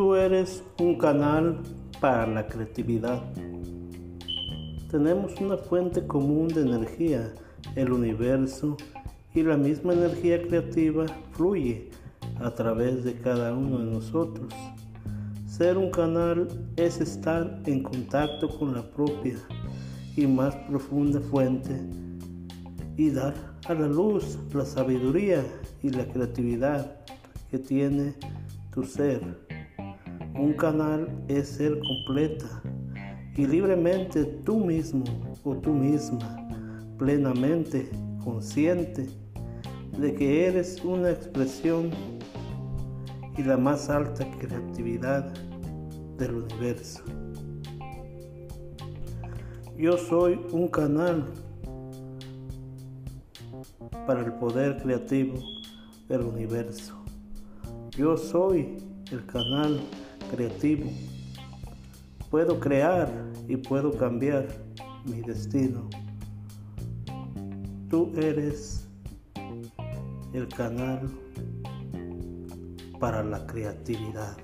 eres un canal para la creatividad. Tenemos una fuente común de energía, el universo, y la misma energía creativa fluye a través de cada uno de nosotros. Ser un canal es estar en contacto con la propia y más profunda fuente y dar a la luz la sabiduría y la creatividad que tiene tu ser. Un canal es ser completa y libremente tú mismo o tú misma, plenamente consciente de que eres una expresión y la más alta creatividad del universo. Yo soy un canal para el poder creativo del universo. Yo soy el canal creativo. Puedo crear y puedo cambiar mi destino. Tú eres el canal para la creatividad.